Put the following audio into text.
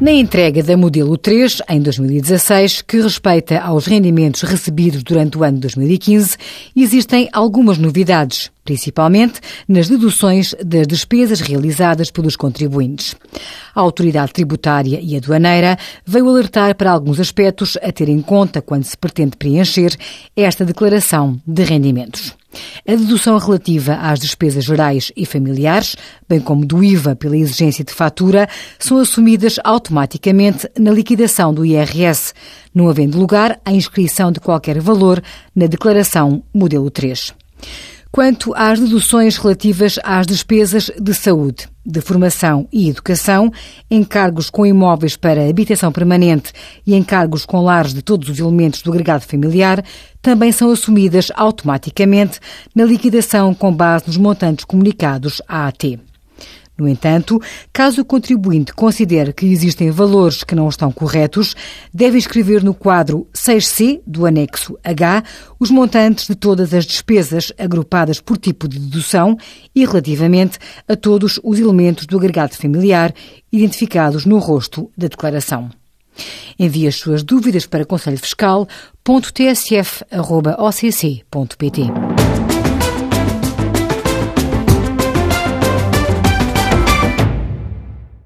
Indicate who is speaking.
Speaker 1: Na entrega da modelo 3, em 2016, que respeita aos rendimentos recebidos durante o ano 2015, existem algumas novidades, principalmente nas deduções das despesas realizadas pelos contribuintes. A autoridade tributária e aduaneira veio alertar para alguns aspectos a ter em conta quando se pretende preencher esta declaração de rendimentos. A dedução relativa às despesas gerais e familiares, bem como do IVA pela exigência de fatura, são assumidas automaticamente na liquidação do IRS, não havendo lugar à inscrição de qualquer valor na declaração modelo 3 quanto às deduções relativas às despesas de saúde, de formação e educação, encargos com imóveis para habitação permanente e encargos com lares de todos os elementos do agregado familiar, também são assumidas automaticamente na liquidação com base nos montantes comunicados à AT. No entanto, caso o contribuinte considere que existem valores que não estão corretos, deve inscrever no quadro 6C do anexo H os montantes de todas as despesas agrupadas por tipo de dedução e relativamente a todos os elementos do agregado familiar identificados no rosto da declaração. Envie as suas dúvidas para conselhofiscal.tsf.occ.pt.